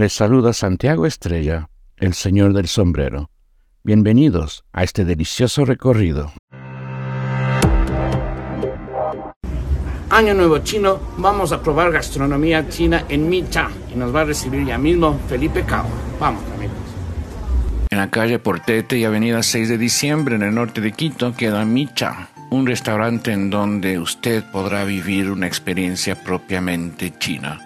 Les saluda Santiago Estrella, el señor del sombrero. Bienvenidos a este delicioso recorrido. Año Nuevo Chino, vamos a probar gastronomía china en Micha y nos va a recibir ya mismo Felipe Cao. Vamos, amigos. En la calle Portete y Avenida 6 de Diciembre, en el norte de Quito, queda Micha, un restaurante en donde usted podrá vivir una experiencia propiamente china.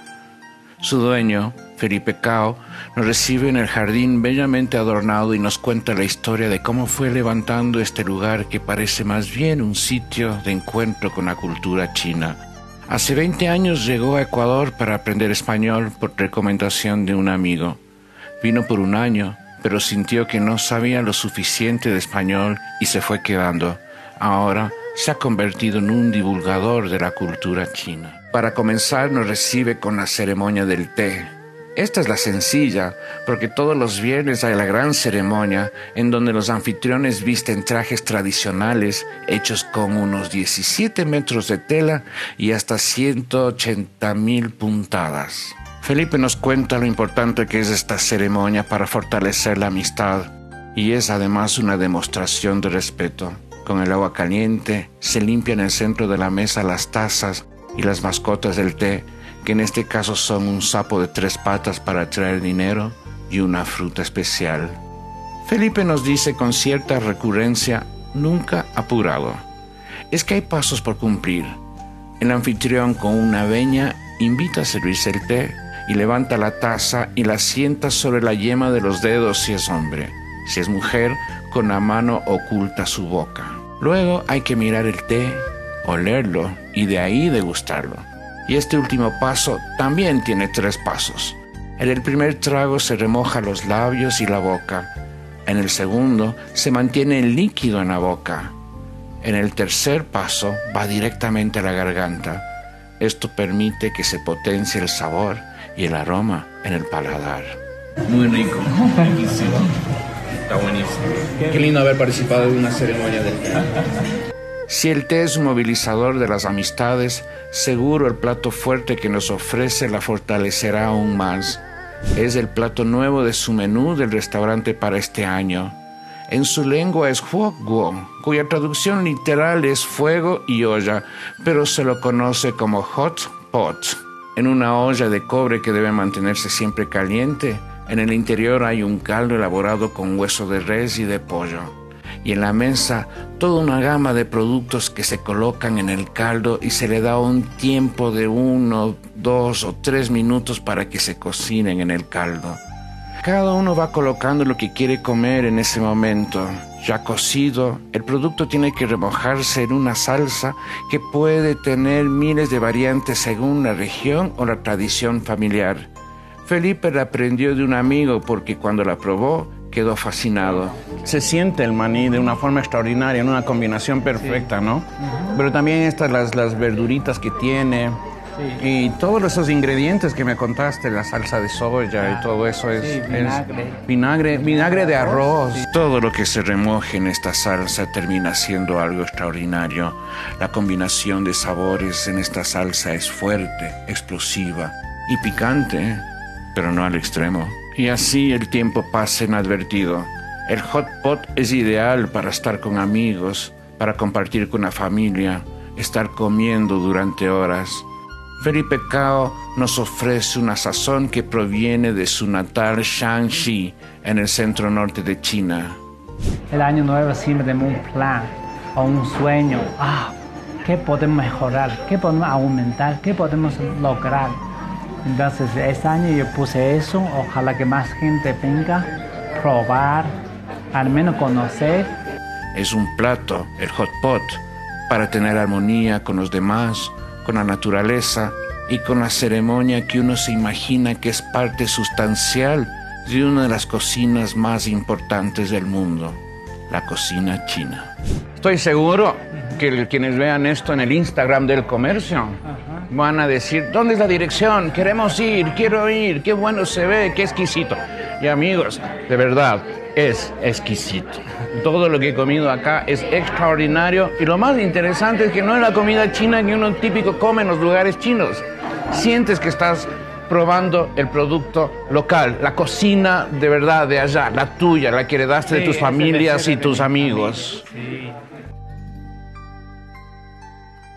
Su dueño, Felipe Cao, nos recibe en el jardín bellamente adornado y nos cuenta la historia de cómo fue levantando este lugar que parece más bien un sitio de encuentro con la cultura china. Hace 20 años llegó a Ecuador para aprender español por recomendación de un amigo. Vino por un año, pero sintió que no sabía lo suficiente de español y se fue quedando. Ahora se ha convertido en un divulgador de la cultura china. Para comenzar nos recibe con la ceremonia del té. Esta es la sencilla, porque todos los viernes hay la gran ceremonia en donde los anfitriones visten trajes tradicionales hechos con unos 17 metros de tela y hasta 180 mil puntadas. Felipe nos cuenta lo importante que es esta ceremonia para fortalecer la amistad y es además una demostración de respeto. Con el agua caliente se limpia en el centro de la mesa las tazas y las mascotas del té, que en este caso son un sapo de tres patas para traer dinero y una fruta especial. Felipe nos dice con cierta recurrencia, nunca apurado. Es que hay pasos por cumplir. El anfitrión con una veña invita a servirse el té y levanta la taza y la sienta sobre la yema de los dedos si es hombre. Si es mujer, con la mano oculta su boca. Luego hay que mirar el té olerlo y de ahí degustarlo. Y este último paso también tiene tres pasos. En el primer trago se remoja los labios y la boca. En el segundo se mantiene el líquido en la boca. En el tercer paso va directamente a la garganta. Esto permite que se potencie el sabor y el aroma en el paladar. Muy rico. Está buenísimo. Qué lindo haber participado en una ceremonia de si el té es un movilizador de las amistades, seguro el plato fuerte que nos ofrece la fortalecerá aún más. Es el plato nuevo de su menú del restaurante para este año. En su lengua es Guo, cuya traducción literal es fuego y olla, pero se lo conoce como hot pot. En una olla de cobre que debe mantenerse siempre caliente, en el interior hay un caldo elaborado con hueso de res y de pollo y en la mesa toda una gama de productos que se colocan en el caldo y se le da un tiempo de uno, dos o tres minutos para que se cocinen en el caldo. Cada uno va colocando lo que quiere comer en ese momento. Ya cocido, el producto tiene que remojarse en una salsa que puede tener miles de variantes según la región o la tradición familiar. Felipe la aprendió de un amigo porque cuando la probó quedó fascinado. Se siente el maní de una forma extraordinaria, en una combinación perfecta, ¿no? Pero también estas las, las verduritas que tiene. Y todos esos ingredientes que me contaste, la salsa de soya y todo eso es, vinagre. vinagre, vinagre de arroz. Todo lo que se remoje en esta salsa termina siendo algo extraordinario. La combinación de sabores en esta salsa es fuerte, explosiva y picante, pero no al extremo y así el tiempo pasa inadvertido. El hot pot es ideal para estar con amigos, para compartir con la familia, estar comiendo durante horas. Felipe Cao nos ofrece una sazón que proviene de su natal Shanxi, en el centro norte de China. El año nuevo siempre tenemos un plan o un sueño. Ah, ¿Qué podemos mejorar? ¿Qué podemos aumentar? ¿Qué podemos lograr? Entonces, este año yo puse eso, ojalá que más gente venga, probar, al menos conocer. Es un plato, el hot pot, para tener armonía con los demás, con la naturaleza y con la ceremonia que uno se imagina que es parte sustancial de una de las cocinas más importantes del mundo, la cocina china. Estoy seguro que quienes vean esto en el Instagram del comercio, van a decir, ¿dónde es la dirección? Queremos ir, quiero ir, qué bueno se ve, qué exquisito. Y amigos, de verdad, es exquisito. Todo lo que he comido acá es extraordinario y lo más interesante es que no es la comida china que uno típico come en los lugares chinos. Sientes que estás probando el producto local, la cocina de verdad de allá, la tuya, la que heredaste de Sí, tus es la familias y de tus mi amigos. Sí.